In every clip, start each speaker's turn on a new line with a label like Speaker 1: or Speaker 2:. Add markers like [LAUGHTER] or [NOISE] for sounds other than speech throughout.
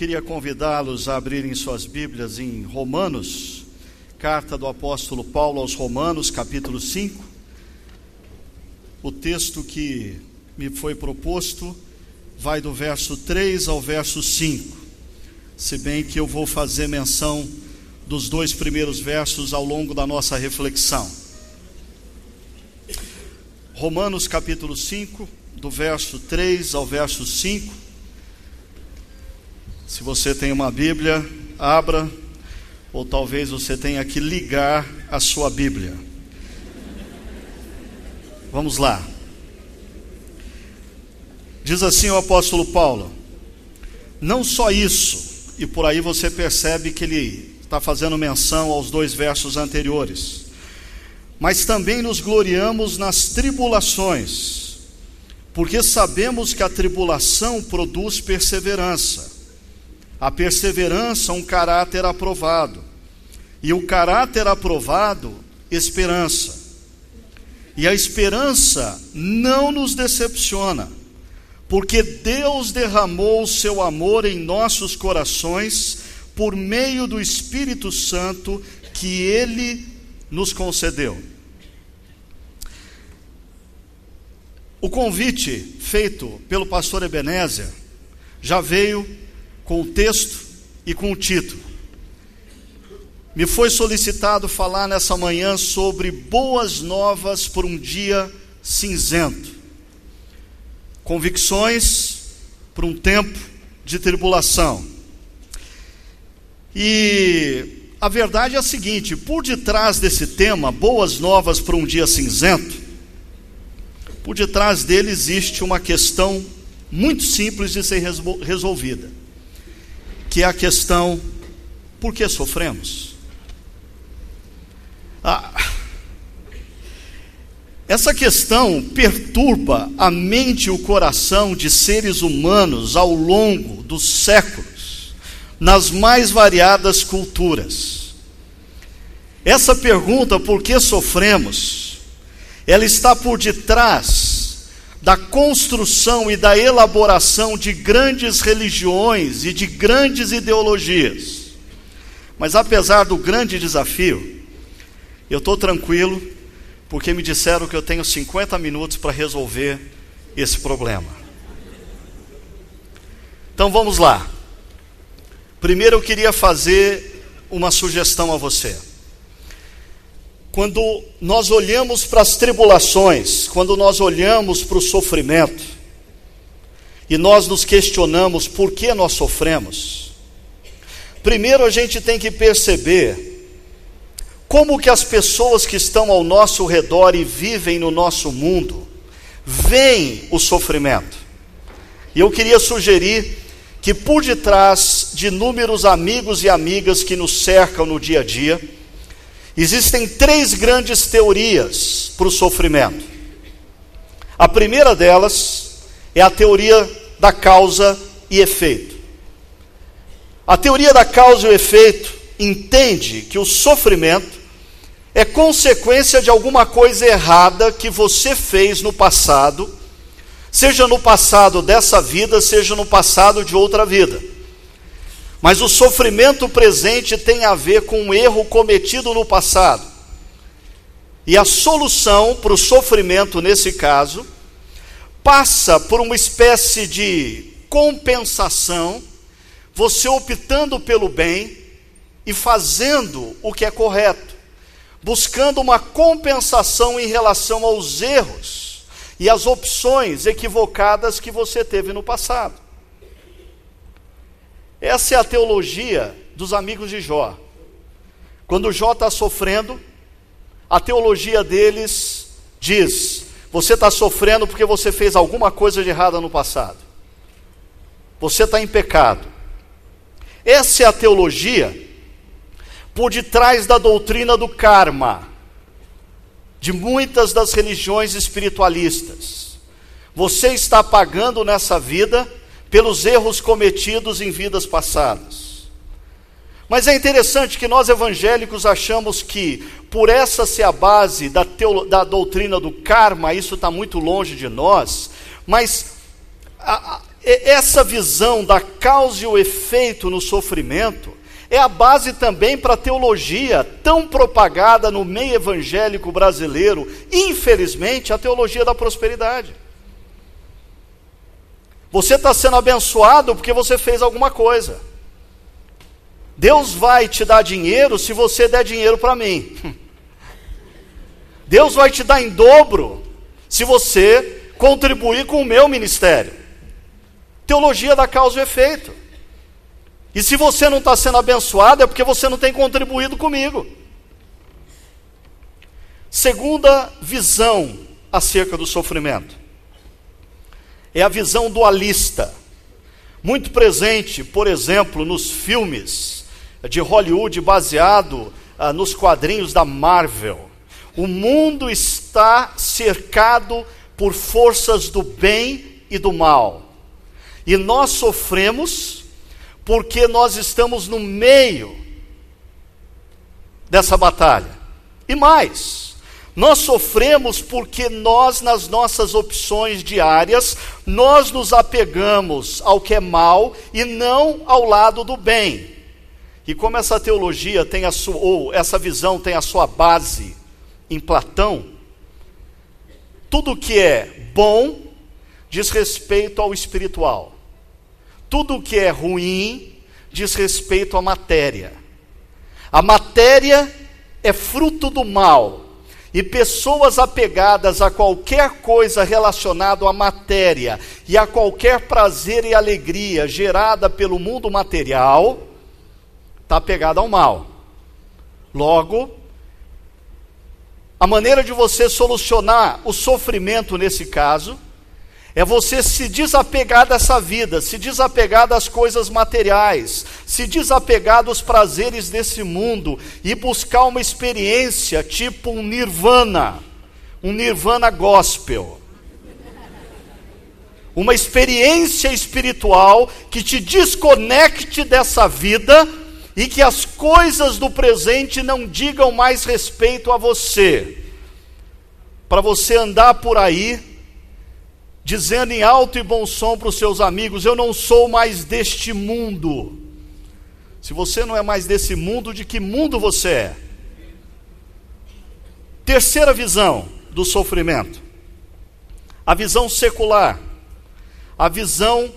Speaker 1: queria convidá-los a abrirem suas Bíblias em Romanos, carta do apóstolo Paulo aos Romanos, capítulo 5. O texto que me foi proposto vai do verso 3 ao verso 5, se bem que eu vou fazer menção dos dois primeiros versos ao longo da nossa reflexão. Romanos capítulo 5, do verso 3 ao verso 5. Se você tem uma Bíblia, abra, ou talvez você tenha que ligar a sua Bíblia. Vamos lá. Diz assim o apóstolo Paulo: Não só isso, e por aí você percebe que ele está fazendo menção aos dois versos anteriores mas também nos gloriamos nas tribulações, porque sabemos que a tribulação produz perseverança, a perseverança, um caráter aprovado, e o caráter aprovado, esperança. E a esperança não nos decepciona, porque Deus derramou o seu amor em nossos corações por meio do Espírito Santo que ele nos concedeu. O convite feito pelo pastor Ebenezer já veio com o texto e com o título. Me foi solicitado falar nessa manhã sobre boas novas por um dia cinzento. Convicções por um tempo de tribulação. E a verdade é a seguinte: por detrás desse tema, boas novas para um dia cinzento, por detrás dele existe uma questão muito simples de ser resolvida, que é a questão: por que sofremos? Ah, essa questão perturba a mente e o coração de seres humanos ao longo dos séculos, nas mais variadas culturas. Essa pergunta, por que sofremos? ela está por detrás da construção e da elaboração de grandes religiões e de grandes ideologias. Mas apesar do grande desafio, eu estou tranquilo, porque me disseram que eu tenho 50 minutos para resolver esse problema. Então vamos lá. Primeiro eu queria fazer uma sugestão a você. Quando nós olhamos para as tribulações, quando nós olhamos para o sofrimento, e nós nos questionamos por que nós sofremos, primeiro a gente tem que perceber como que as pessoas que estão ao nosso redor e vivem no nosso mundo veem o sofrimento. E eu queria sugerir que por detrás de inúmeros amigos e amigas que nos cercam no dia a dia, Existem três grandes teorias para o sofrimento. A primeira delas é a teoria da causa e efeito. A teoria da causa e efeito entende que o sofrimento é consequência de alguma coisa errada que você fez no passado, seja no passado dessa vida, seja no passado de outra vida. Mas o sofrimento presente tem a ver com um erro cometido no passado. E a solução para o sofrimento, nesse caso, passa por uma espécie de compensação, você optando pelo bem e fazendo o que é correto, buscando uma compensação em relação aos erros e às opções equivocadas que você teve no passado. Essa é a teologia dos amigos de Jó. Quando Jó está sofrendo, a teologia deles diz: você está sofrendo porque você fez alguma coisa de errada no passado. Você está em pecado. Essa é a teologia por detrás da doutrina do karma, de muitas das religiões espiritualistas. Você está pagando nessa vida pelos erros cometidos em vidas passadas. Mas é interessante que nós evangélicos achamos que, por essa ser a base da, da doutrina do karma, isso está muito longe de nós, mas a, a, essa visão da causa e o efeito no sofrimento é a base também para a teologia tão propagada no meio evangélico brasileiro, infelizmente, a teologia da prosperidade. Você está sendo abençoado porque você fez alguma coisa. Deus vai te dar dinheiro se você der dinheiro para mim. [LAUGHS] Deus vai te dar em dobro se você contribuir com o meu ministério. Teologia da causa e efeito. E se você não está sendo abençoado, é porque você não tem contribuído comigo. Segunda visão acerca do sofrimento é a visão dualista, muito presente, por exemplo, nos filmes de Hollywood baseado ah, nos quadrinhos da Marvel. O mundo está cercado por forças do bem e do mal. E nós sofremos porque nós estamos no meio dessa batalha. E mais, nós sofremos porque nós, nas nossas opções diárias, nós nos apegamos ao que é mal e não ao lado do bem. E como essa teologia tem a sua, ou essa visão tem a sua base em Platão, tudo que é bom diz respeito ao espiritual. Tudo que é ruim diz respeito à matéria. A matéria é fruto do mal. E pessoas apegadas a qualquer coisa relacionada à matéria e a qualquer prazer e alegria gerada pelo mundo material, está apegada ao mal. Logo, a maneira de você solucionar o sofrimento nesse caso é você se desapegar dessa vida, se desapegar das coisas materiais, se desapegar dos prazeres desse mundo e buscar uma experiência tipo um nirvana, um nirvana gospel. Uma experiência espiritual que te desconecte dessa vida e que as coisas do presente não digam mais respeito a você, para você andar por aí dizendo em alto e bom som para os seus amigos: Eu não sou mais deste mundo. Se você não é mais desse mundo, de que mundo você é? Terceira visão do sofrimento: a visão secular, a visão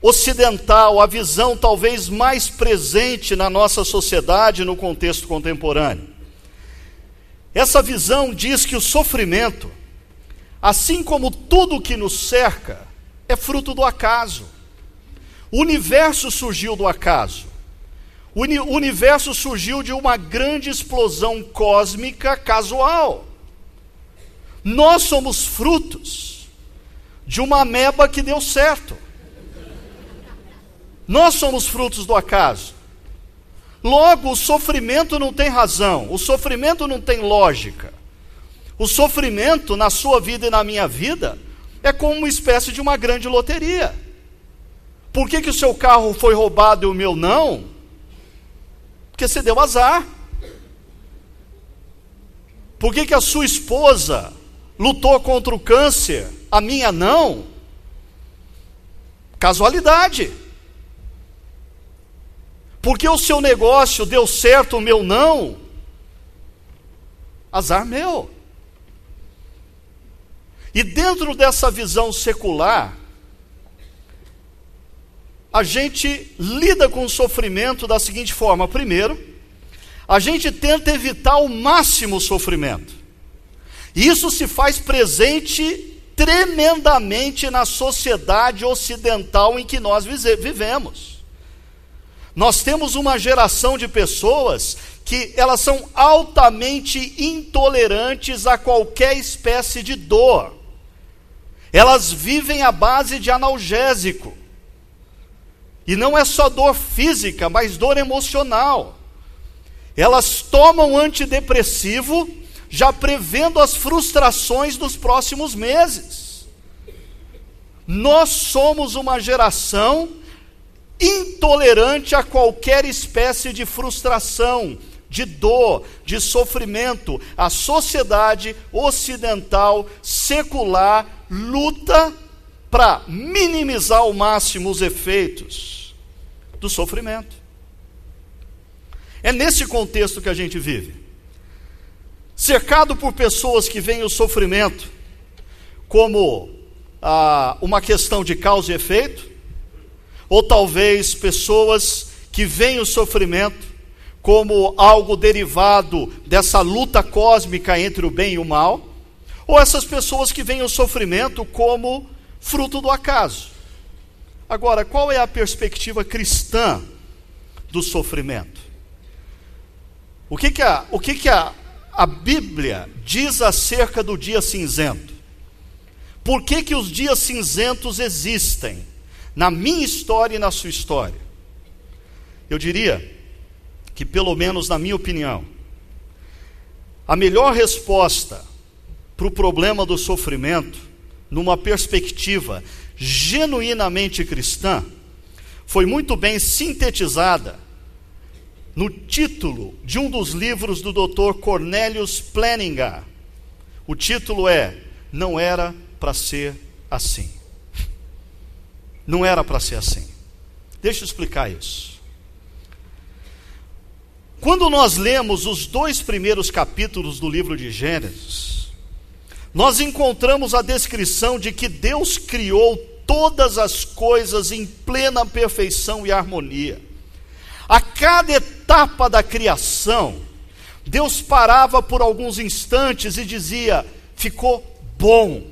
Speaker 1: ocidental, a visão talvez mais presente na nossa sociedade no contexto contemporâneo. Essa visão diz que o sofrimento, assim como tudo que nos cerca, é fruto do acaso. O universo surgiu do acaso. O universo surgiu de uma grande explosão cósmica casual. Nós somos frutos de uma ameba que deu certo. Nós somos frutos do acaso. Logo, o sofrimento não tem razão, o sofrimento não tem lógica. O sofrimento na sua vida e na minha vida é como uma espécie de uma grande loteria. Por que, que o seu carro foi roubado e o meu não? Porque você deu azar. Por que, que a sua esposa lutou contra o câncer, a minha não? Casualidade. Porque o seu negócio deu certo, o meu não. Azar meu. E dentro dessa visão secular, a gente lida com o sofrimento da seguinte forma: primeiro, a gente tenta evitar ao máximo o sofrimento. Isso se faz presente tremendamente na sociedade ocidental em que nós vivemos. Nós temos uma geração de pessoas que elas são altamente intolerantes a qualquer espécie de dor. Elas vivem à base de analgésico. E não é só dor física, mas dor emocional. Elas tomam antidepressivo já prevendo as frustrações dos próximos meses. Nós somos uma geração intolerante a qualquer espécie de frustração, de dor, de sofrimento. A sociedade ocidental secular luta para minimizar ao máximo os efeitos do sofrimento. É nesse contexto que a gente vive. Cercado por pessoas que veem o sofrimento como ah, uma questão de causa e efeito, ou talvez pessoas que veem o sofrimento como algo derivado dessa luta cósmica entre o bem e o mal, ou essas pessoas que veem o sofrimento como fruto do acaso. Agora, qual é a perspectiva cristã do sofrimento? O que, que, a, o que, que a, a Bíblia diz acerca do dia cinzento? Por que, que os dias cinzentos existem na minha história e na sua história? Eu diria que, pelo menos na minha opinião, a melhor resposta para o problema do sofrimento, numa perspectiva genuinamente cristã, foi muito bem sintetizada no título de um dos livros do Dr. Cornelius Planninga. O título é Não Era para Ser Assim. Não era para ser assim. Deixa eu explicar isso. Quando nós lemos os dois primeiros capítulos do livro de Gênesis, nós encontramos a descrição de que Deus criou todas as coisas em plena perfeição e harmonia. A cada etapa da criação, Deus parava por alguns instantes e dizia: ficou bom.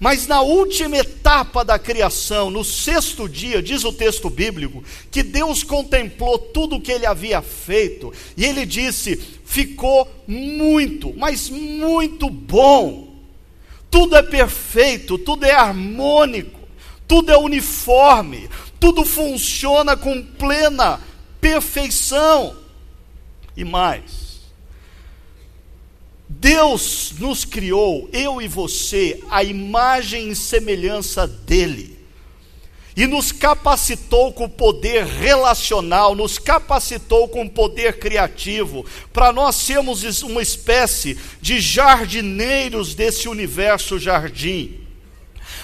Speaker 1: Mas na última etapa da criação, no sexto dia, diz o texto bíblico, que Deus contemplou tudo o que ele havia feito, e ele disse: ficou muito, mas muito bom. Tudo é perfeito, tudo é harmônico, tudo é uniforme, tudo funciona com plena perfeição. E mais, Deus nos criou, eu e você, a imagem e semelhança dEle, e nos capacitou com poder relacional, nos capacitou com poder criativo, para nós sermos uma espécie de jardineiros desse universo jardim.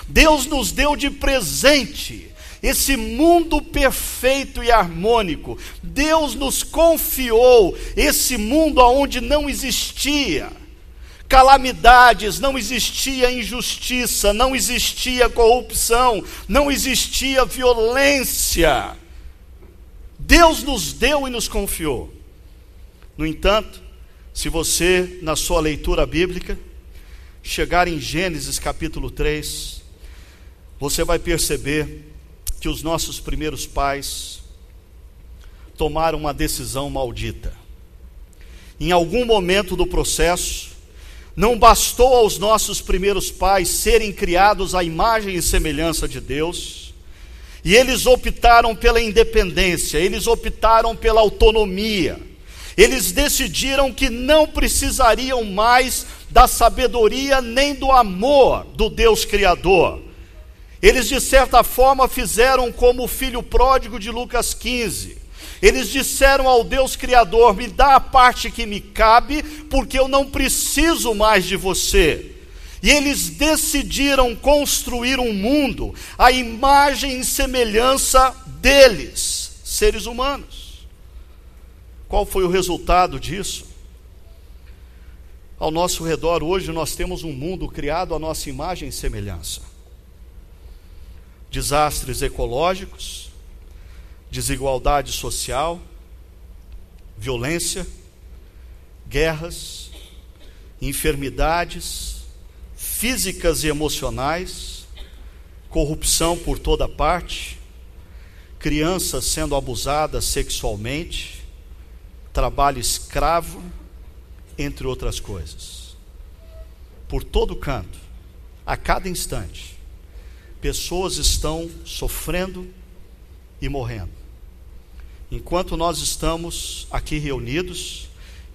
Speaker 1: Deus nos deu de presente esse mundo perfeito e harmônico. Deus nos confiou esse mundo onde não existia calamidades, não existia injustiça, não existia corrupção, não existia violência. Deus nos deu e nos confiou. No entanto, se você, na sua leitura bíblica, chegar em Gênesis capítulo 3, você vai perceber que os nossos primeiros pais tomaram uma decisão maldita. Em algum momento do processo, não bastou aos nossos primeiros pais serem criados à imagem e semelhança de Deus, e eles optaram pela independência, eles optaram pela autonomia, eles decidiram que não precisariam mais da sabedoria nem do amor do Deus Criador. Eles, de certa forma, fizeram como o filho pródigo de Lucas 15. Eles disseram ao Deus Criador: Me dá a parte que me cabe, porque eu não preciso mais de você. E eles decidiram construir um mundo à imagem e semelhança deles, seres humanos. Qual foi o resultado disso? Ao nosso redor hoje nós temos um mundo criado à nossa imagem e semelhança desastres ecológicos, desigualdade social, violência, guerras, enfermidades físicas e emocionais, corrupção por toda parte, crianças sendo abusadas sexualmente, trabalho escravo, entre outras coisas. Por todo canto, a cada instante, pessoas estão sofrendo e morrendo. Enquanto nós estamos aqui reunidos,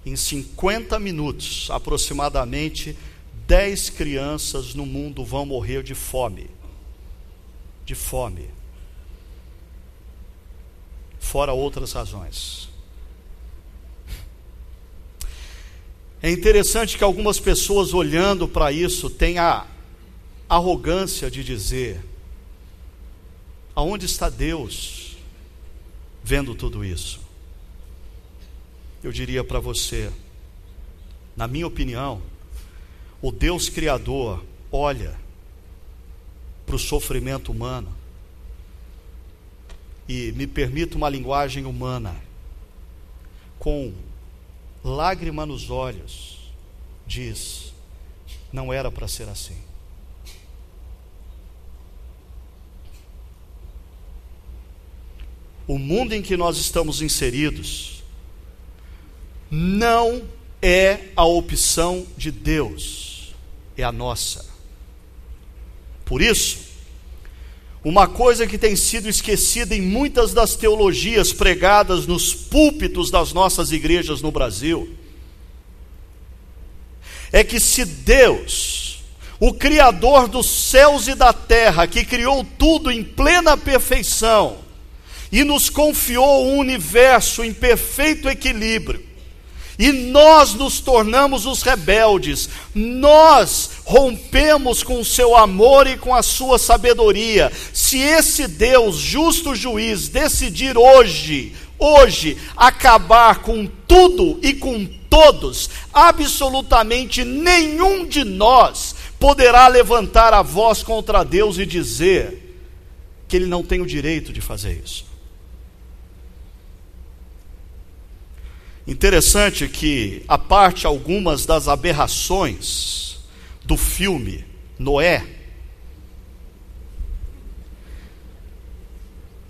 Speaker 1: em 50 minutos, aproximadamente 10 crianças no mundo vão morrer de fome. De fome. Fora outras razões. É interessante que algumas pessoas olhando para isso têm a arrogância de dizer: aonde está Deus vendo tudo isso? Eu diria para você, na minha opinião, o Deus Criador olha para o sofrimento humano e me permita uma linguagem humana, com lágrima nos olhos, diz: não era para ser assim. O mundo em que nós estamos inseridos não é a opção de Deus, é a nossa. Por isso, uma coisa que tem sido esquecida em muitas das teologias pregadas nos púlpitos das nossas igrejas no Brasil, é que se Deus, o Criador dos céus e da terra, que criou tudo em plena perfeição, e nos confiou um universo em perfeito equilíbrio, e nós nos tornamos os rebeldes, nós rompemos com o seu amor e com a sua sabedoria. Se esse Deus, justo juiz, decidir hoje, hoje, acabar com tudo e com todos, absolutamente nenhum de nós poderá levantar a voz contra Deus e dizer que ele não tem o direito de fazer isso. Interessante que, a parte algumas das aberrações do filme Noé,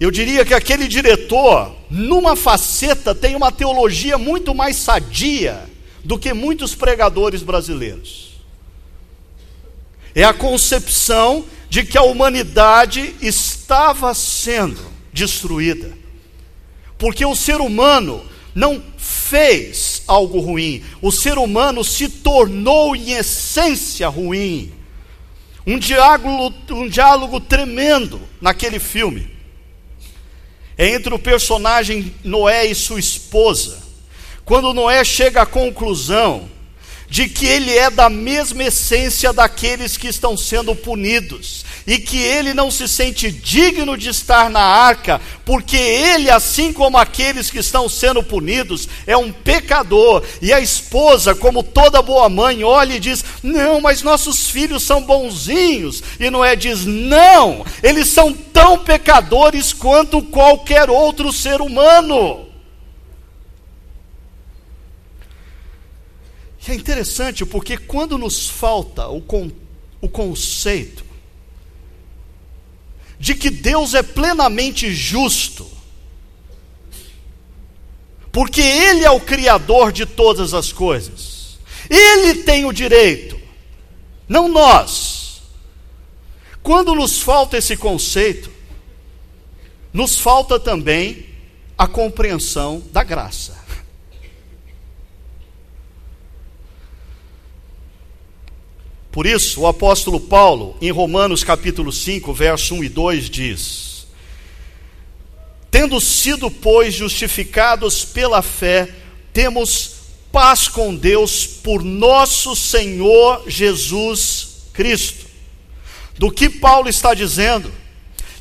Speaker 1: eu diria que aquele diretor, numa faceta, tem uma teologia muito mais sadia do que muitos pregadores brasileiros. É a concepção de que a humanidade estava sendo destruída, porque o ser humano não fez algo ruim, o ser humano se tornou em essência ruim. Um diálogo, um diálogo tremendo naquele filme. É entre o personagem Noé e sua esposa. Quando Noé chega à conclusão de que ele é da mesma essência daqueles que estão sendo punidos, e que ele não se sente digno de estar na arca, porque ele, assim como aqueles que estão sendo punidos, é um pecador. E a esposa, como toda boa mãe, olha e diz: Não, mas nossos filhos são bonzinhos. E Noé diz: Não, eles são tão pecadores quanto qualquer outro ser humano. E é interessante porque quando nos falta o, con o conceito de que Deus é plenamente justo, porque Ele é o Criador de todas as coisas, Ele tem o direito, não nós. Quando nos falta esse conceito, nos falta também a compreensão da graça. Por isso, o apóstolo Paulo, em Romanos capítulo 5, verso 1 e 2, diz: Tendo sido, pois, justificados pela fé, temos paz com Deus por nosso Senhor Jesus Cristo. Do que Paulo está dizendo?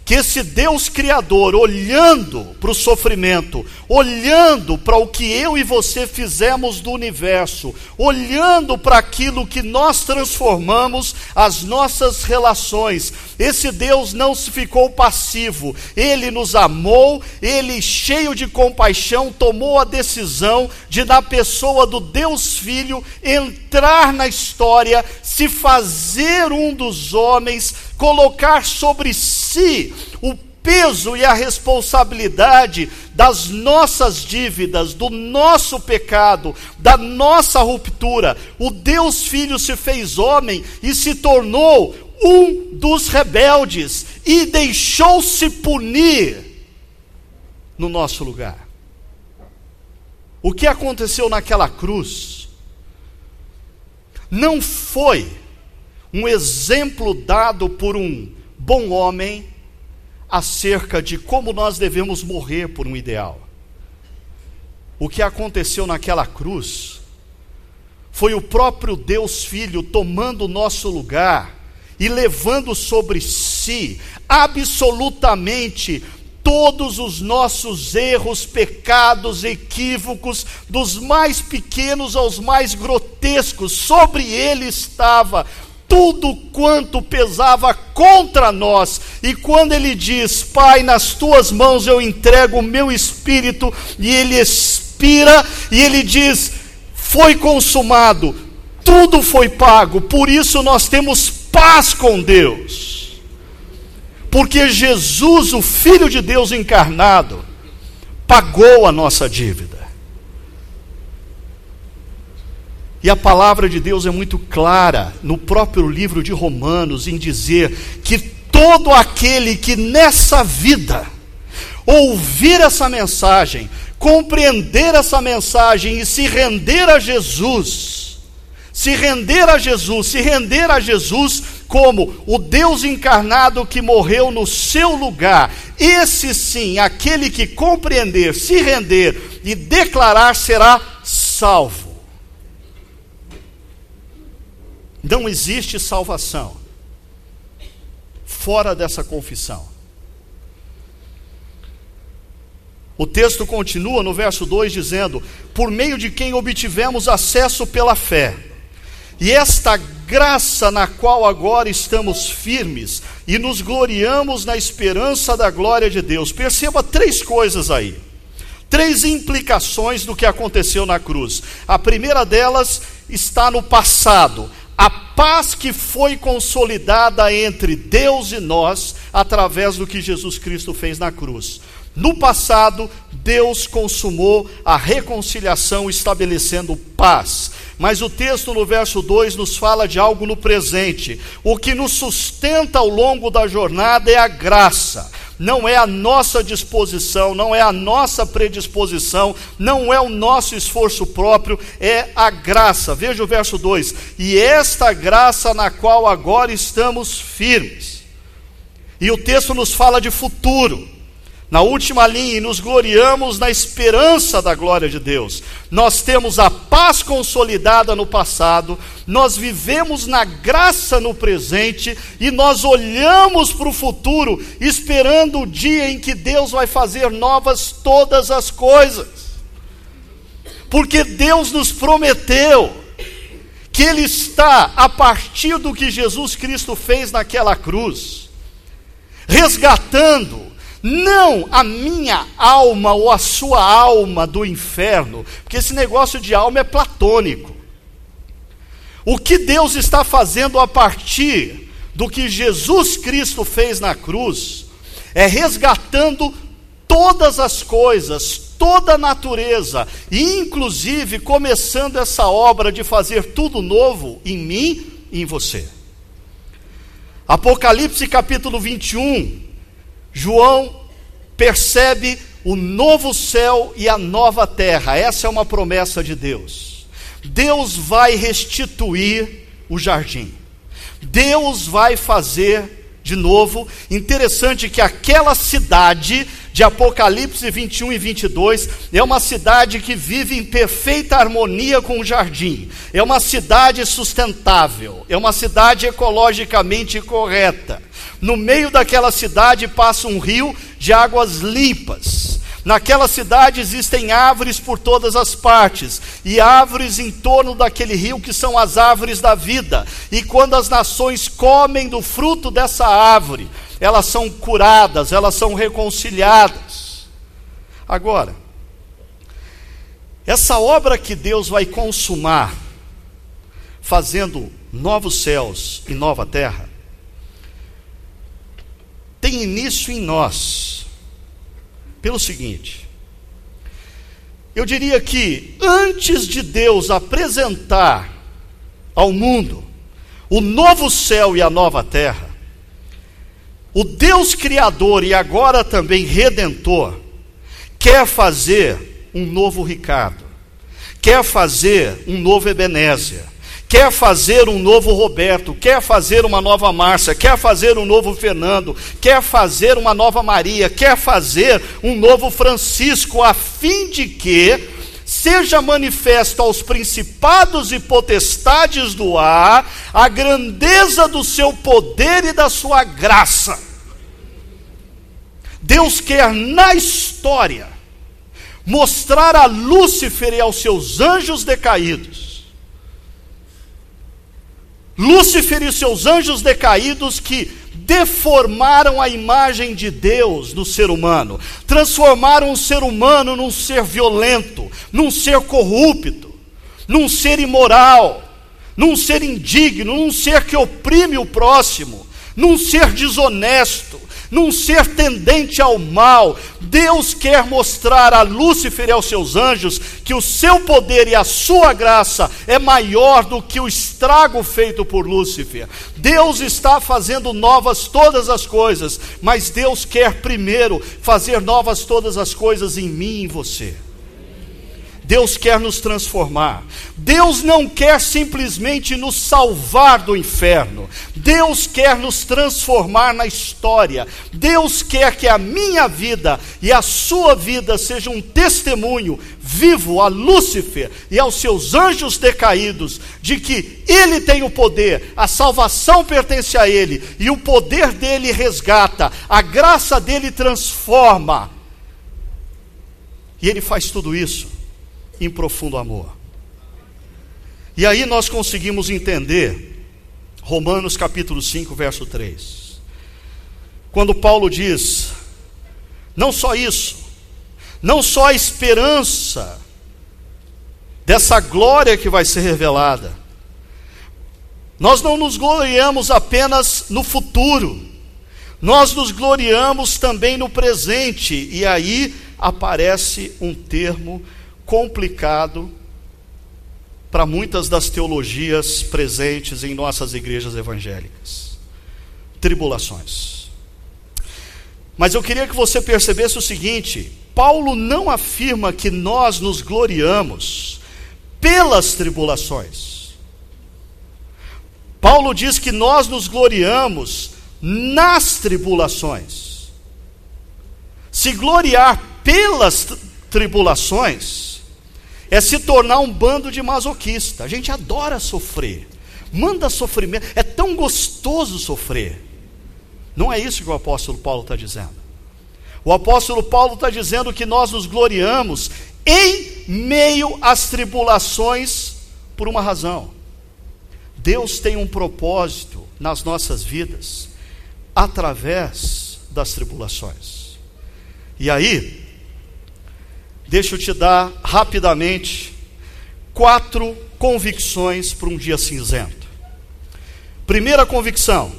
Speaker 1: Que esse Deus Criador, olhando para o sofrimento, olhando para o que eu e você fizemos do universo, olhando para aquilo que nós transformamos as nossas relações, esse Deus não se ficou passivo, ele nos amou, ele, cheio de compaixão, tomou a decisão de, na pessoa do Deus Filho, entrar na história, se fazer um dos homens, colocar sobre si o peso e a responsabilidade das nossas dívidas, do nosso pecado, da nossa ruptura. O Deus Filho se fez homem e se tornou um dos rebeldes e deixou-se punir no nosso lugar. O que aconteceu naquela cruz não foi um exemplo dado por um bom homem acerca de como nós devemos morrer por um ideal. O que aconteceu naquela cruz foi o próprio Deus Filho tomando o nosso lugar e levando sobre si absolutamente todos os nossos erros, pecados, equívocos, dos mais pequenos aos mais grotescos, sobre ele estava tudo quanto pesava contra nós. E quando ele diz: Pai, nas tuas mãos eu entrego o meu espírito, e ele expira, e ele diz: Foi consumado, tudo foi pago, por isso nós temos paz com Deus porque Jesus, o Filho de Deus encarnado, pagou a nossa dívida. E a palavra de Deus é muito clara no próprio livro de Romanos em dizer que todo aquele que nessa vida ouvir essa mensagem, compreender essa mensagem e se render a Jesus, se render a Jesus, se render a Jesus, como o Deus encarnado que morreu no seu lugar. Esse sim, aquele que compreender, se render e declarar será salvo. Não existe salvação fora dessa confissão. O texto continua no verso 2 dizendo: Por meio de quem obtivemos acesso pela fé. E esta graça na qual agora estamos firmes e nos gloriamos na esperança da glória de Deus. Perceba três coisas aí. Três implicações do que aconteceu na cruz. A primeira delas está no passado. A paz que foi consolidada entre Deus e nós através do que Jesus Cristo fez na cruz. No passado, Deus consumou a reconciliação, estabelecendo paz. Mas o texto no verso 2 nos fala de algo no presente. O que nos sustenta ao longo da jornada é a graça. Não é a nossa disposição, não é a nossa predisposição, não é o nosso esforço próprio, é a graça. Veja o verso 2: E esta graça na qual agora estamos firmes. E o texto nos fala de futuro. Na última linha, e nos gloriamos na esperança da glória de Deus. Nós temos a paz consolidada no passado, nós vivemos na graça no presente e nós olhamos para o futuro, esperando o dia em que Deus vai fazer novas todas as coisas. Porque Deus nos prometeu que Ele está, a partir do que Jesus Cristo fez naquela cruz, resgatando não a minha alma ou a sua alma do inferno, porque esse negócio de alma é platônico. O que Deus está fazendo a partir do que Jesus Cristo fez na cruz é resgatando todas as coisas, toda a natureza, e inclusive começando essa obra de fazer tudo novo em mim e em você. Apocalipse capítulo 21, João percebe o novo céu e a nova terra. Essa é uma promessa de Deus. Deus vai restituir o jardim. Deus vai fazer de novo. Interessante que aquela cidade de Apocalipse 21 e 22 é uma cidade que vive em perfeita harmonia com o jardim. É uma cidade sustentável, é uma cidade ecologicamente correta. No meio daquela cidade passa um rio de águas limpas. Naquela cidade existem árvores por todas as partes, e árvores em torno daquele rio que são as árvores da vida. E quando as nações comem do fruto dessa árvore, elas são curadas, elas são reconciliadas. Agora, essa obra que Deus vai consumar, fazendo novos céus e nova terra, tem início em nós. Pelo seguinte, eu diria que antes de Deus apresentar ao mundo o novo céu e a nova terra, o Deus Criador e agora também Redentor, quer fazer um novo Ricardo, quer fazer um novo Ebenézer, quer fazer um novo Roberto, quer fazer uma nova Márcia, quer fazer um novo Fernando, quer fazer uma nova Maria, quer fazer um novo Francisco, a fim de que seja manifesto aos principados e potestades do ar a grandeza do seu poder e da sua graça. Deus quer na história mostrar a Lúcifer e aos seus anjos decaídos Lúcifer e seus anjos decaídos que deformaram a imagem de Deus no ser humano, transformaram o ser humano num ser violento, num ser corrupto, num ser imoral, num ser indigno, num ser que oprime o próximo, num ser desonesto, num ser tendente ao mal. Deus quer mostrar a Lúcifer e aos seus anjos que o seu poder e a sua graça é maior do que o estrago feito por Lúcifer. Deus está fazendo novas todas as coisas, mas Deus quer primeiro fazer novas todas as coisas em mim e em você. Deus quer nos transformar. Deus não quer simplesmente nos salvar do inferno. Deus quer nos transformar na história. Deus quer que a minha vida e a sua vida seja um testemunho vivo a Lúcifer e aos seus anjos decaídos de que ele tem o poder, a salvação pertence a ele e o poder dele resgata, a graça dele transforma. E ele faz tudo isso em profundo amor. E aí nós conseguimos entender Romanos capítulo 5, verso 3. Quando Paulo diz: não só isso, não só a esperança dessa glória que vai ser revelada, nós não nos gloriamos apenas no futuro, nós nos gloriamos também no presente, e aí aparece um termo complicado para muitas das teologias presentes em nossas igrejas evangélicas: tribulações. Mas eu queria que você percebesse o seguinte: Paulo não afirma que nós nos gloriamos pelas tribulações. Paulo diz que nós nos gloriamos nas tribulações. Se gloriar pelas tribulações é se tornar um bando de masoquista. A gente adora sofrer, manda sofrimento, é tão gostoso sofrer. Não é isso que o apóstolo Paulo está dizendo. O apóstolo Paulo está dizendo que nós nos gloriamos em meio às tribulações por uma razão. Deus tem um propósito nas nossas vidas através das tribulações. E aí, Deixa eu te dar rapidamente quatro convicções para um dia cinzento. Primeira convicção: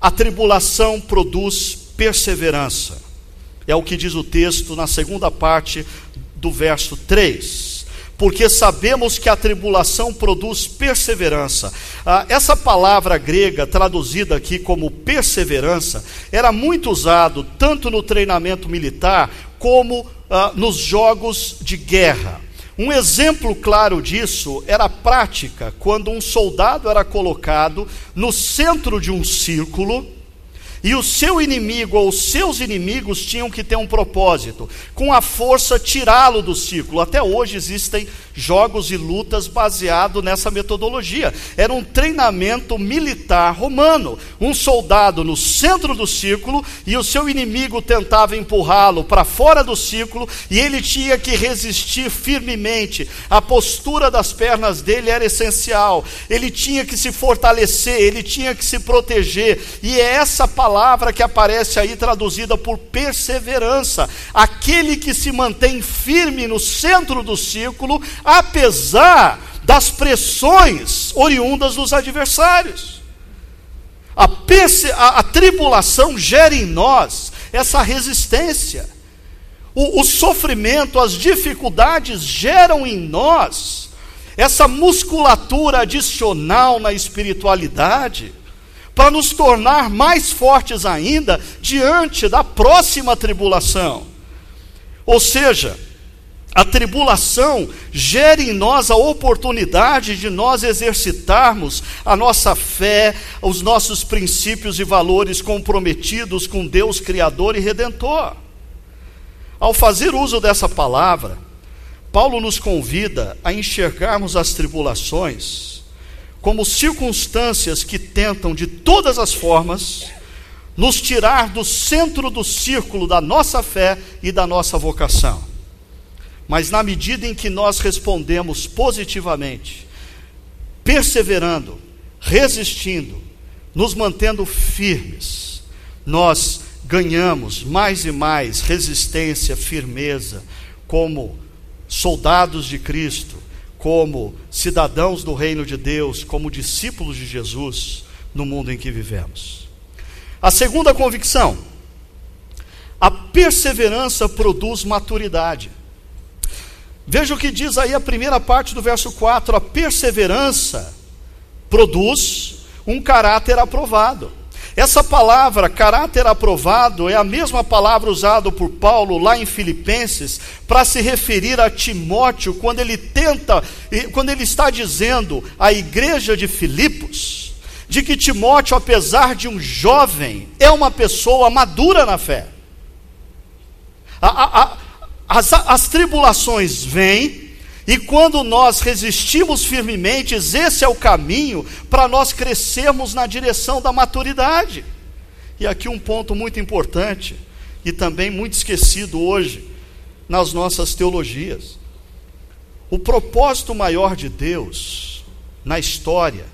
Speaker 1: a tribulação produz perseverança. É o que diz o texto na segunda parte do verso 3 porque sabemos que a tribulação produz perseverança. Ah, essa palavra grega, traduzida aqui como perseverança, era muito usado tanto no treinamento militar como ah, nos jogos de guerra. Um exemplo claro disso era a prática quando um soldado era colocado no centro de um círculo e o seu inimigo ou os seus inimigos tinham que ter um propósito, com a força tirá-lo do círculo. Até hoje existem jogos e lutas baseados nessa metodologia. Era um treinamento militar romano. Um soldado no centro do círculo e o seu inimigo tentava empurrá-lo para fora do círculo e ele tinha que resistir firmemente. A postura das pernas dele era essencial. Ele tinha que se fortalecer, ele tinha que se proteger. E é essa palavra palavra que aparece aí traduzida por perseverança. Aquele que se mantém firme no centro do círculo, apesar das pressões oriundas dos adversários. A, a, a tribulação gera em nós essa resistência. O, o sofrimento, as dificuldades geram em nós essa musculatura adicional na espiritualidade para nos tornar mais fortes ainda diante da próxima tribulação. Ou seja, a tribulação gera em nós a oportunidade de nós exercitarmos a nossa fé, os nossos princípios e valores comprometidos com Deus Criador e Redentor. Ao fazer uso dessa palavra, Paulo nos convida a enxergarmos as tribulações como circunstâncias que tentam de todas as formas nos tirar do centro do círculo da nossa fé e da nossa vocação. Mas na medida em que nós respondemos positivamente, perseverando, resistindo, nos mantendo firmes, nós ganhamos mais e mais resistência, firmeza, como soldados de Cristo, como cidadãos do reino de Deus, como discípulos de Jesus no mundo em que vivemos. A segunda convicção, a perseverança produz maturidade. Veja o que diz aí a primeira parte do verso 4: a perseverança produz um caráter aprovado. Essa palavra, caráter aprovado, é a mesma palavra usada por Paulo lá em Filipenses para se referir a Timóteo quando ele tenta, quando ele está dizendo à igreja de Filipos, de que Timóteo, apesar de um jovem, é uma pessoa madura na fé. A, a, a, as, as tribulações vêm, e quando nós resistimos firmemente, esse é o caminho para nós crescermos na direção da maturidade. E aqui um ponto muito importante e também muito esquecido hoje nas nossas teologias. O propósito maior de Deus na história,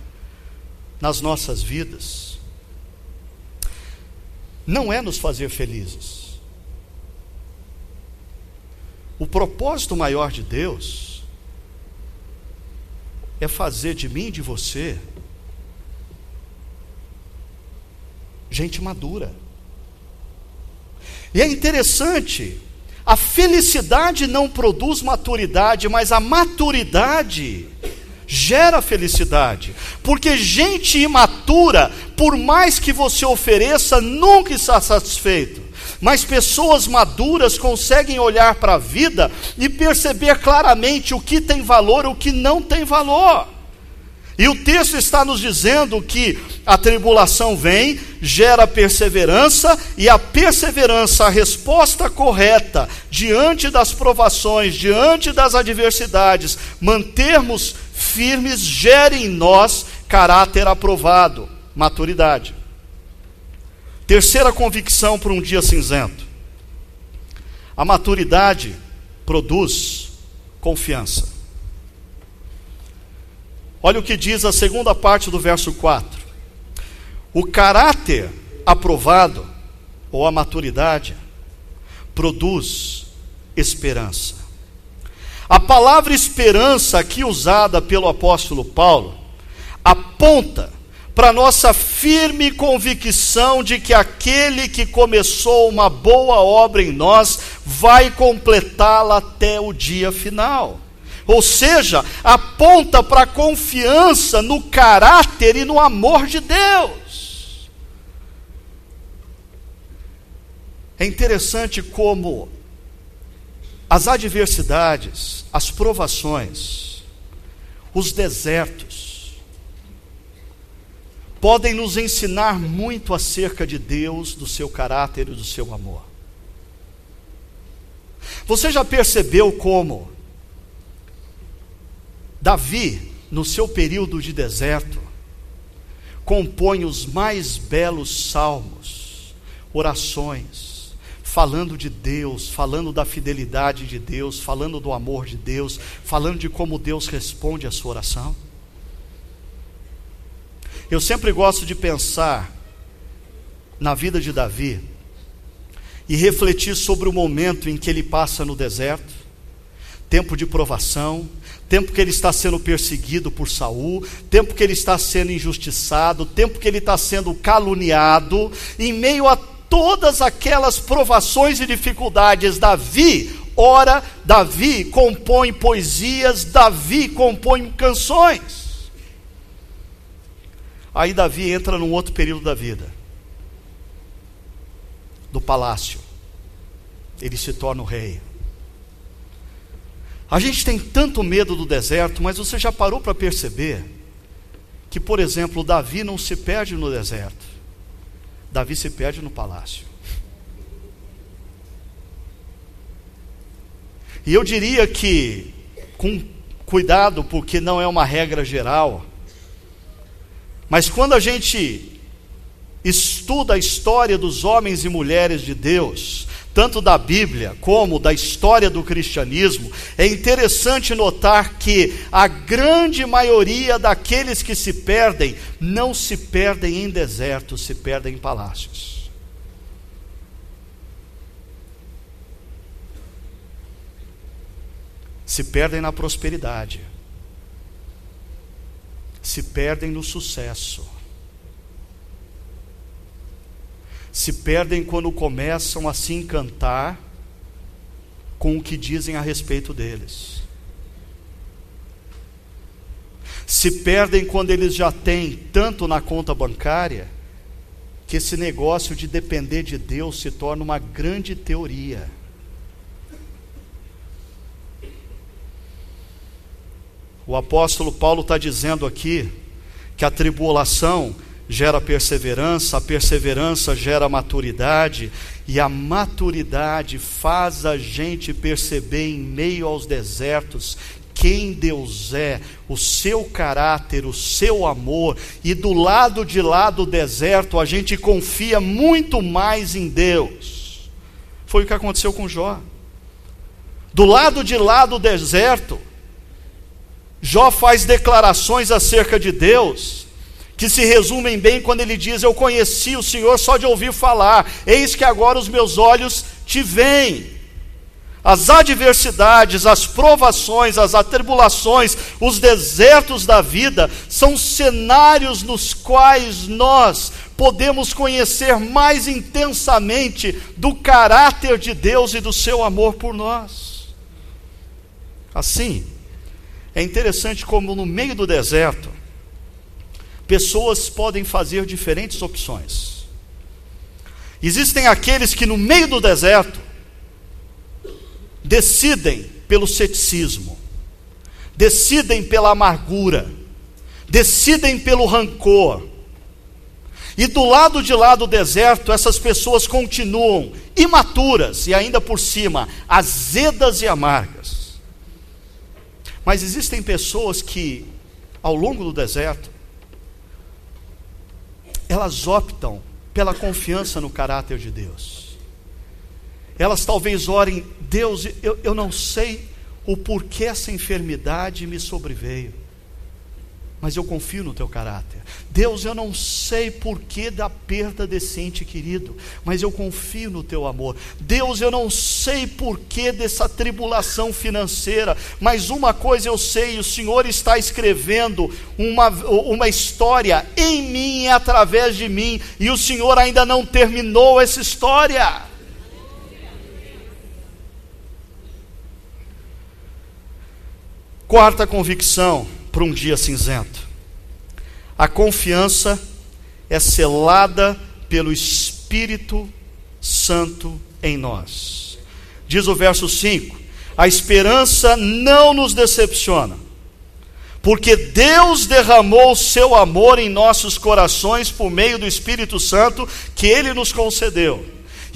Speaker 1: nas nossas vidas, não é nos fazer felizes. O propósito maior de Deus é fazer de mim e de você gente madura. E é interessante, a felicidade não produz maturidade, mas a maturidade gera felicidade. Porque gente imatura, por mais que você ofereça, nunca está satisfeito mas pessoas maduras conseguem olhar para a vida e perceber claramente o que tem valor e o que não tem valor. E o texto está nos dizendo que a tribulação vem, gera perseverança, e a perseverança, a resposta correta diante das provações, diante das adversidades, mantermos firmes, gera em nós caráter aprovado, maturidade. Terceira convicção para um dia cinzento. A maturidade produz confiança. Olha o que diz a segunda parte do verso 4. O caráter aprovado, ou a maturidade, produz esperança. A palavra esperança, aqui usada pelo apóstolo Paulo, aponta para nossa firme convicção de que aquele que começou uma boa obra em nós vai completá-la até o dia final. Ou seja, aponta para a confiança no caráter e no amor de Deus. É interessante como as adversidades, as provações, os desertos, podem nos ensinar muito acerca de Deus, do seu caráter e do seu amor. Você já percebeu como Davi, no seu período de deserto, compõe os mais belos salmos, orações, falando de Deus, falando da fidelidade de Deus, falando do amor de Deus, falando de como Deus responde a sua oração? Eu sempre gosto de pensar na vida de Davi e refletir sobre o momento em que ele passa no deserto, tempo de provação, tempo que ele está sendo perseguido por Saul, tempo que ele está sendo injustiçado, tempo que ele está sendo caluniado, em meio a todas aquelas provações e dificuldades, Davi ora, Davi compõe poesias, Davi compõe canções. Aí Davi entra num outro período da vida do palácio. Ele se torna o rei. A gente tem tanto medo do deserto, mas você já parou para perceber que, por exemplo, Davi não se perde no deserto, Davi se perde no palácio. E eu diria que, com cuidado, porque não é uma regra geral, Mas quando a gente estuda a história dos homens e mulheres de Deus, tanto da Bíblia como da história do cristianismo, é interessante notar que a grande maioria daqueles que se perdem não se perdem em desertos, se perdem em palácios. Se perdem na prosperidade, se perdem no sucesso se perdem quando começam a se encantar com o que dizem a respeito deles. Se perdem quando eles já têm tanto na conta bancária que esse negócio de depender de Deus se torna uma grande teoria. O apóstolo Paulo está dizendo aqui que a tribulação gera perseverança, a perseverança gera maturidade, e a maturidade faz a gente perceber em meio aos desertos quem Deus é, o seu caráter, o seu amor, e do lado de lá do deserto a gente confia muito mais em Deus. Foi o que aconteceu com Jó. Do lado de lá do deserto, Jó faz declarações acerca de Deus, que se resumem bem quando ele diz: Eu conheci o Senhor só de ouvir falar, eis que agora os meus olhos te veem. As adversidades, as provações, as atribulações, os desertos da vida são cenários nos quais nós podemos conhecer mais intensamente do caráter de Deus e do seu amor por nós. Assim, é interessante como no meio do deserto, pessoas podem fazer diferentes opções. Existem aqueles que, no meio do deserto, decidem pelo ceticismo, decidem pela amargura, decidem pelo rancor. E do lado de lá do deserto, essas pessoas continuam imaturas e ainda por cima azedas e amargas. Mas existem pessoas que, ao longo do deserto, elas optam pela confiança no caráter de Deus. Elas talvez orem, Deus, eu, eu não sei o porquê essa enfermidade me sobreveio mas eu confio no teu caráter. Deus, eu não sei porquê da perda desse ente querido, mas eu confio no teu amor. Deus, eu não sei porquê dessa tribulação financeira, mas uma coisa eu sei: o Senhor está escrevendo uma, uma história em mim e através de mim, e o Senhor ainda não terminou essa história. Quarta convicção para um dia cinzento. A confiança é selada pelo Espírito Santo em nós. Diz o verso 5: A esperança não nos decepciona, porque Deus derramou o seu amor em nossos corações por meio do Espírito Santo que ele nos concedeu.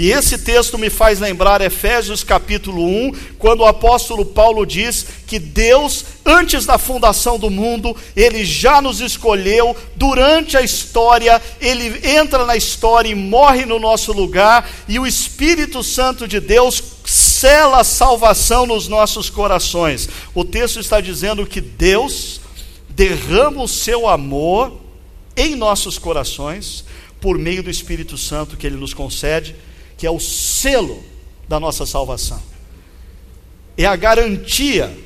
Speaker 1: E esse texto me faz lembrar Efésios capítulo 1, quando o apóstolo Paulo diz que Deus, antes da fundação do mundo, ele já nos escolheu, durante a história, ele entra na história e morre no nosso lugar, e o Espírito Santo de Deus sela a salvação nos nossos corações. O texto está dizendo que Deus derrama o seu amor em nossos corações por meio do Espírito Santo que ele nos concede que é o selo da nossa salvação. É a garantia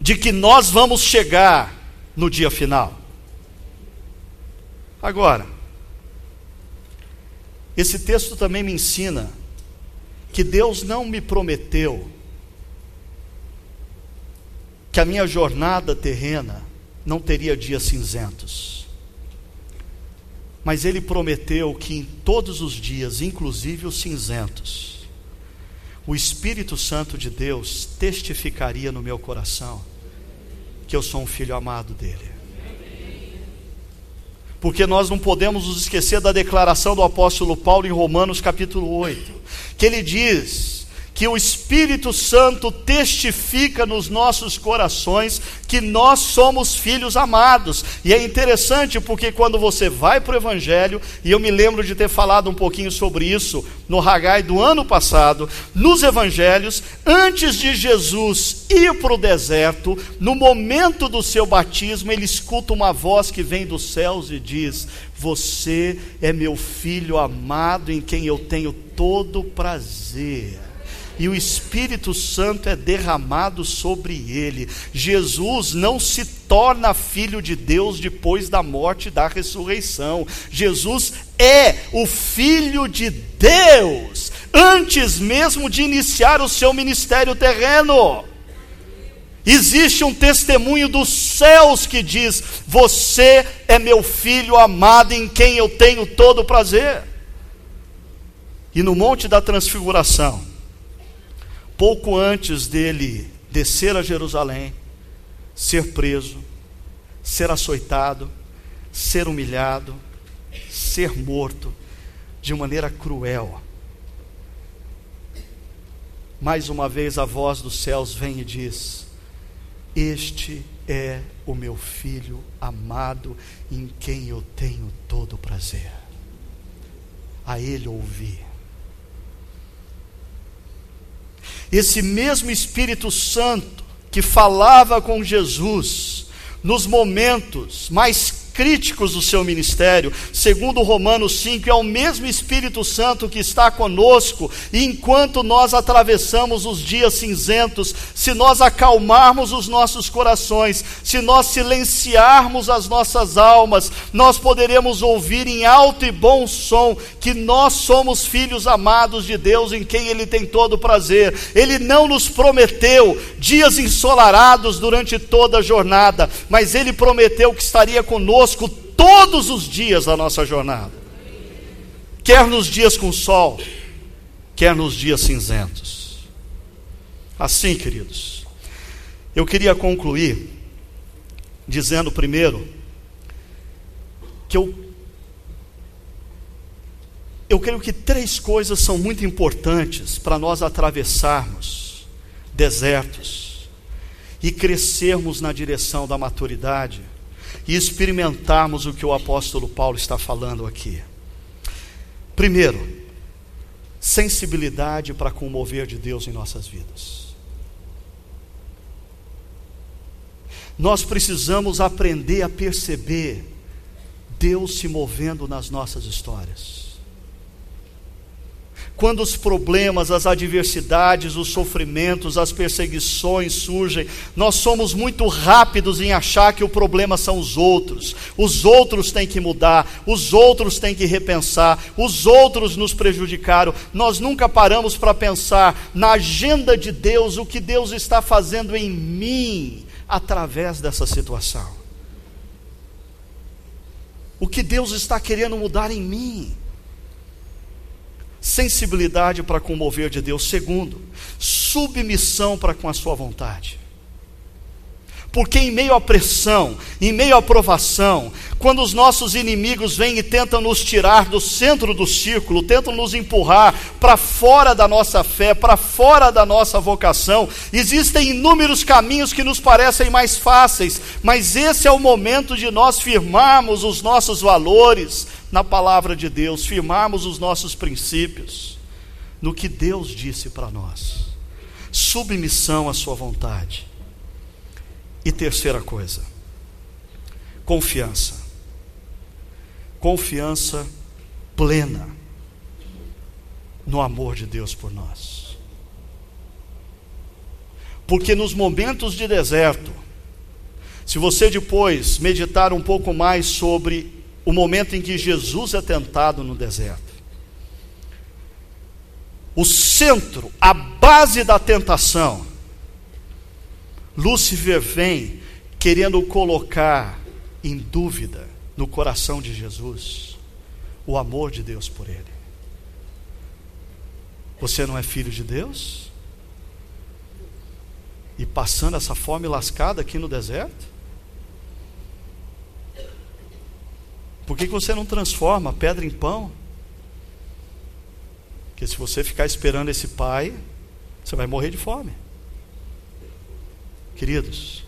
Speaker 1: de que nós vamos chegar no dia final. Agora, esse texto também me ensina que Deus não me prometeu que a minha jornada terrena não teria dias cinzentos. Mas ele prometeu que em todos os dias, inclusive os cinzentos, o Espírito Santo de Deus testificaria no meu coração que eu sou um filho amado dele. Porque nós não podemos nos esquecer da declaração do apóstolo Paulo em Romanos capítulo 8, que ele diz que o Espírito Santo testifica nos nossos corações que nós somos filhos amados. E é interessante porque quando você vai para o Evangelho, e eu me lembro de ter falado um pouquinho sobre isso no Ragai do ano passado, nos Evangelhos, antes de Jesus ir para o deserto, no momento do seu batismo, ele escuta uma voz que vem dos céus e diz: Você é meu filho amado em quem eu tenho todo prazer e o Espírito Santo é derramado sobre ele. Jesus não se torna filho de Deus depois da morte e da ressurreição. Jesus é o filho de Deus antes mesmo de iniciar o seu ministério terreno. Existe um testemunho dos céus que diz: Você é meu filho amado em quem eu tenho todo o prazer. E no Monte da Transfiguração, pouco antes dele descer a Jerusalém, ser preso, ser açoitado, ser humilhado, ser morto de maneira cruel. Mais uma vez a voz dos céus vem e diz: Este é o meu filho amado, em quem eu tenho todo prazer. A ele ouvi. Esse mesmo Espírito Santo que falava com Jesus nos momentos mais críticos do seu ministério, segundo Romanos 5, é o mesmo Espírito Santo que está conosco, e enquanto nós atravessamos os dias cinzentos, se nós acalmarmos os nossos corações, se nós silenciarmos as nossas almas, nós poderemos ouvir em alto e bom som que nós somos filhos amados de Deus, em quem Ele tem todo prazer. Ele não nos prometeu dias ensolarados durante toda a jornada, mas Ele prometeu que estaria conosco conosco todos os dias da nossa jornada, quer nos dias com sol, quer nos dias cinzentos. Assim, queridos, eu queria concluir dizendo primeiro que eu eu creio que três coisas são muito importantes para nós atravessarmos desertos e crescermos na direção da maturidade e experimentarmos o que o apóstolo Paulo está falando aqui. Primeiro, sensibilidade para com o mover de Deus em nossas vidas. Nós precisamos aprender a perceber Deus se movendo nas nossas histórias quando os problemas, as adversidades, os sofrimentos, as perseguições surgem, nós somos muito rápidos em achar que o problema são os outros. Os outros têm que mudar, os outros têm que repensar, os outros nos prejudicaram. Nós nunca paramos para pensar na agenda de Deus, o que Deus está fazendo em mim através dessa situação. O que Deus está querendo mudar em mim sensibilidade para com o mover de Deus. Segundo, submissão para com a sua vontade. Porque em meio à pressão, em meio à provação, quando os nossos inimigos vêm e tentam nos tirar do centro do círculo, tentam nos empurrar para fora da nossa fé, para fora da nossa vocação, existem inúmeros caminhos que nos parecem mais fáceis, mas esse é o momento de nós firmarmos os nossos valores na palavra de Deus, firmarmos os nossos princípios no que Deus disse para nós. Submissão à Sua vontade. E terceira coisa, confiança. Confiança plena no amor de Deus por nós. Porque nos momentos de deserto, se você depois meditar um pouco mais sobre o momento em que Jesus é tentado no deserto, o centro, a base da tentação, Lúcifer vem querendo colocar em dúvida no coração de Jesus o amor de Deus por ele. Você não é filho de Deus? E passando essa fome lascada aqui no deserto? Por que, que você não transforma pedra em pão? Porque se você ficar esperando esse pai, Você vai morrer de fome. Queridos,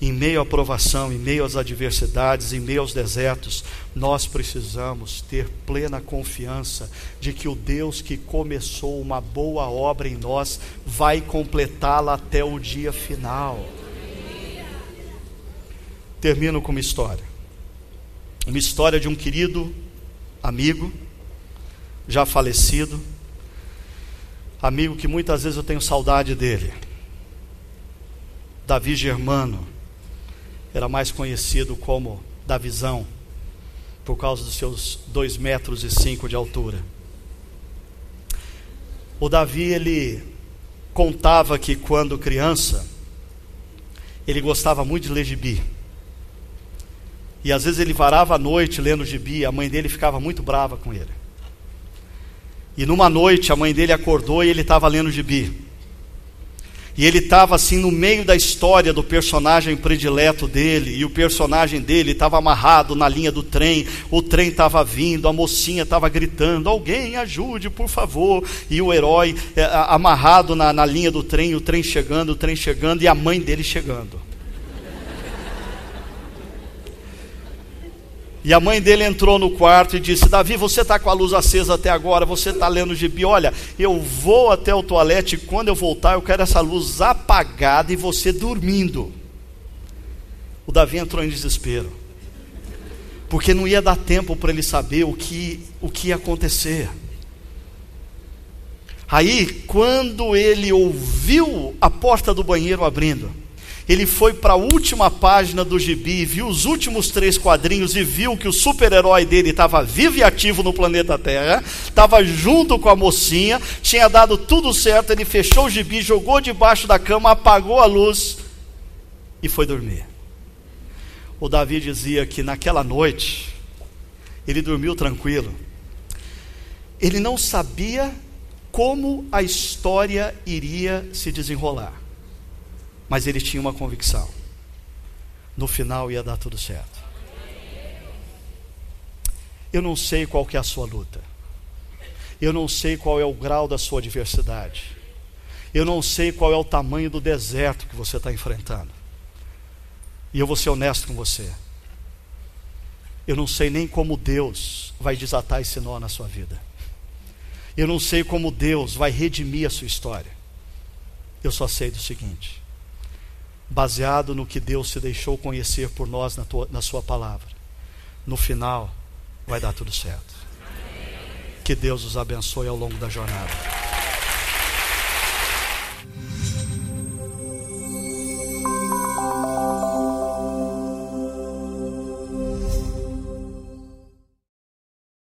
Speaker 1: em meio à provação, em meio às adversidades, em meio aos desertos, nós precisamos ter plena confiança de que o Deus que começou uma boa obra em nós vai completá-la até o dia final. Termino com uma história. Uma história de um querido amigo, já falecido, amigo que muitas vezes eu tenho saudade dele. Davi Germano era mais conhecido como Davizão, por causa dos seus dois metros e cinco de altura. O Davi, ele contava que quando criança, ele gostava muito de ler gibi. E às vezes ele varava a noite lendo gibi, a mãe dele ficava muito brava com ele. E numa noite a mãe dele acordou e ele estava lendo gibi. E ele estava assim no meio da história do personagem predileto dele, e o personagem dele estava amarrado na linha do trem, o trem estava vindo, a mocinha estava gritando: Alguém ajude, por favor. E o herói é, amarrado na, na linha do trem, o trem chegando, o trem chegando, e a mãe dele chegando. E a mãe dele entrou no quarto e disse: Davi, você está com a luz acesa até agora, você está lendo gibi. Olha, eu vou até o toalete e quando eu voltar, eu quero essa luz apagada e você dormindo. O Davi entrou em desespero, porque não ia dar tempo para ele saber o que, o que ia acontecer. Aí, quando ele ouviu a porta do banheiro abrindo, ele foi para a última página do gibi, viu os últimos três quadrinhos e viu que o super-herói dele estava vivo e ativo no planeta Terra, estava junto com a mocinha, tinha dado tudo certo. Ele fechou o gibi, jogou debaixo da cama, apagou a luz e foi dormir. O Davi dizia que naquela noite ele dormiu tranquilo. Ele não sabia como a história iria se desenrolar mas ele tinha uma convicção: no final ia dar tudo certo. Eu não sei qual que é a sua luta. Eu não sei qual é o grau da sua adversidade. Eu não sei qual é o tamanho do deserto que você está enfrentando. E eu vou ser honesto com você. Eu não sei nem como Deus vai desatar esse nó na sua vida. Eu não sei como Deus vai redimir a sua história. Eu só sei do seguinte: baseado no que Deus se deixou conhecer por nós na, tua, na Sua palavra. No final, vai dar tudo certo. Que Deus os abençoe ao longo da jornada.